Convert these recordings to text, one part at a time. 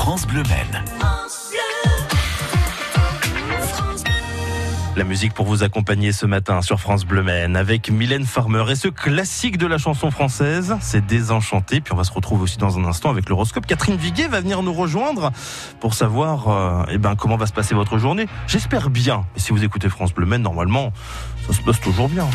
France Bleu Maine. La musique pour vous accompagner ce matin sur France Bleu Maine avec Mylène Farmer et ce classique de la chanson française, c'est Désenchanté. Puis on va se retrouver aussi dans un instant avec l'horoscope. Catherine Viguet va venir nous rejoindre pour savoir euh, eh ben, comment va se passer votre journée. J'espère bien. Et si vous écoutez France Bleu Maine, normalement, ça se passe toujours bien.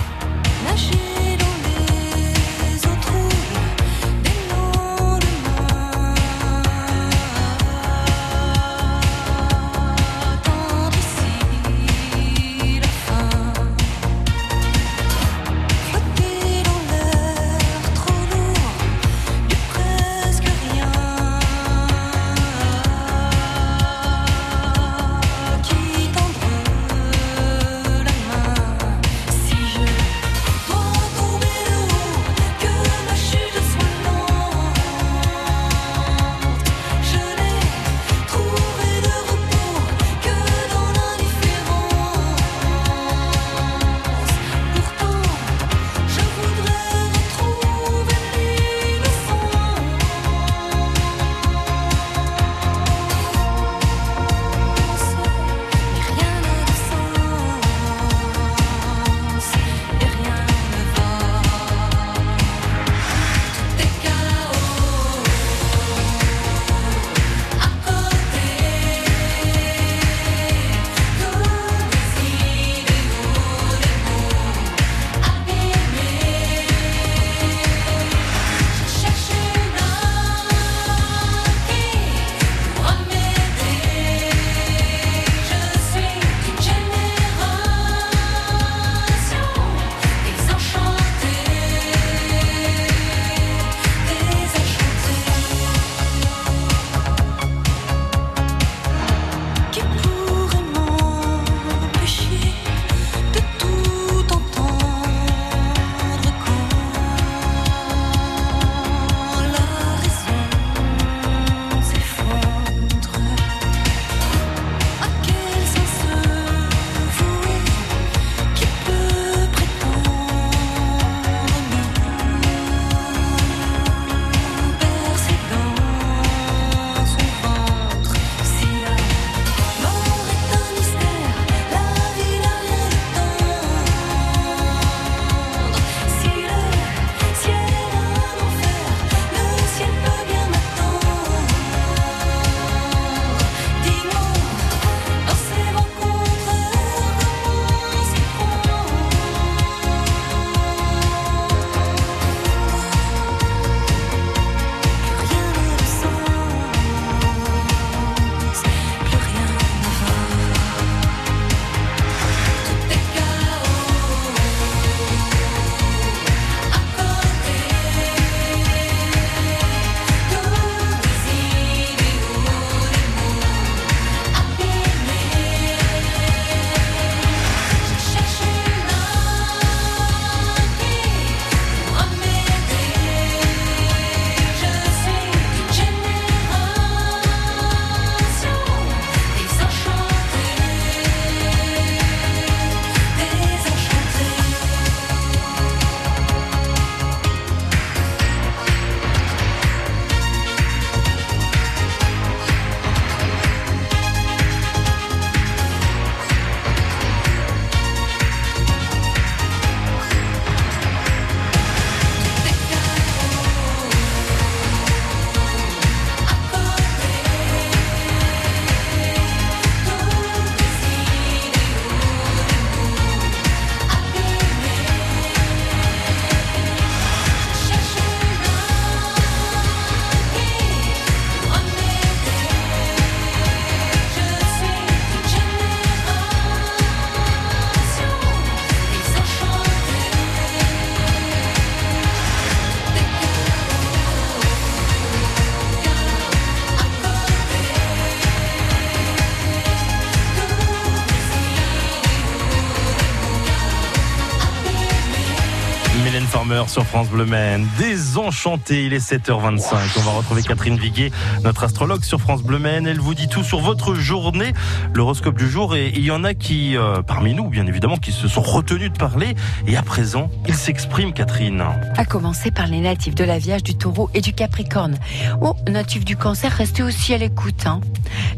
Farmer sur France Bleu Maine. Désenchanté, il est 7h25. On va retrouver Catherine Viguet, notre astrologue sur France Bleu Maine. Elle vous dit tout sur votre journée, l'horoscope du jour. Et il y en a qui, euh, parmi nous, bien évidemment, qui se sont retenus de parler. Et à présent, ils s'expriment, Catherine. À commencer par les natifs de la Vierge, du Taureau et du Capricorne. Oh, natifs du Cancer, restez aussi à l'écoute. Hein.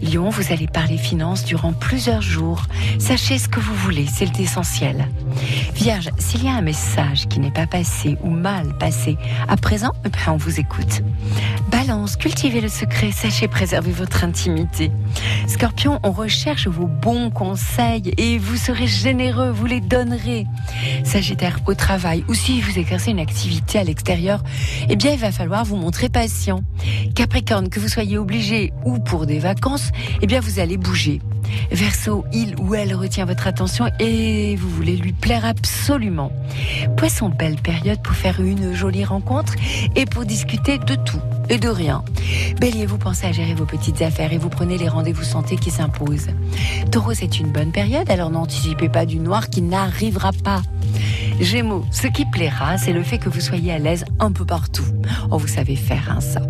Lion, vous allez parler finances durant plusieurs jours. Sachez ce que vous voulez, c'est l'essentiel. Vierge, s'il y a un message qui n'est pas passé ou mal passé, à présent, eh ben, on vous écoute. Balance, cultivez le secret, sachez préserver votre intimité. Scorpion, on recherche vos bons conseils et vous serez généreux, vous les donnerez. Sagittaire, au travail ou si vous exercez une activité à l'extérieur, eh bien il va falloir vous montrer patient. Capricorne, que vous soyez obligé ou pour des vacances, eh bien vous allez bouger. Verseau, il ou elle retient votre attention et vous voulez lui plaire absolument. Poisson, belle période pour faire une jolie rencontre et pour discuter de tout et de rien. Bélier, vous pensez à gérer vos petites affaires et vous prenez les rendez-vous santé qui s'imposent. Taureau, c'est une bonne période, alors n'anticipez pas du noir qui n'arrivera pas. Gémeaux, ce qui plaira, c'est le fait que vous soyez à l'aise un peu partout. Oh, vous savez faire hein, ça.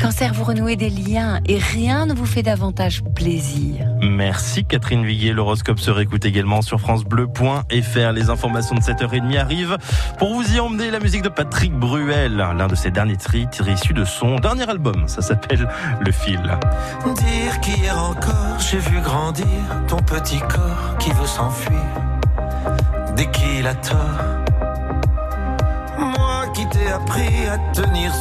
Cancer, vous renouez des liens et rien ne vous fait davantage plaisir. Merci Catherine Viguier. L'horoscope se réécoute également sur francebleu.fr. Les informations de 7h30 arrivent pour vous y emmener la musique de Patrick Bruel, l'un de ses derniers titres issus de son dernier album. Ça s'appelle Le Fil. Dire qu'hier encore j'ai vu grandir ton petit corps qui veut s'enfuir dès qu'il a tort. Moi qui t'ai appris à tenir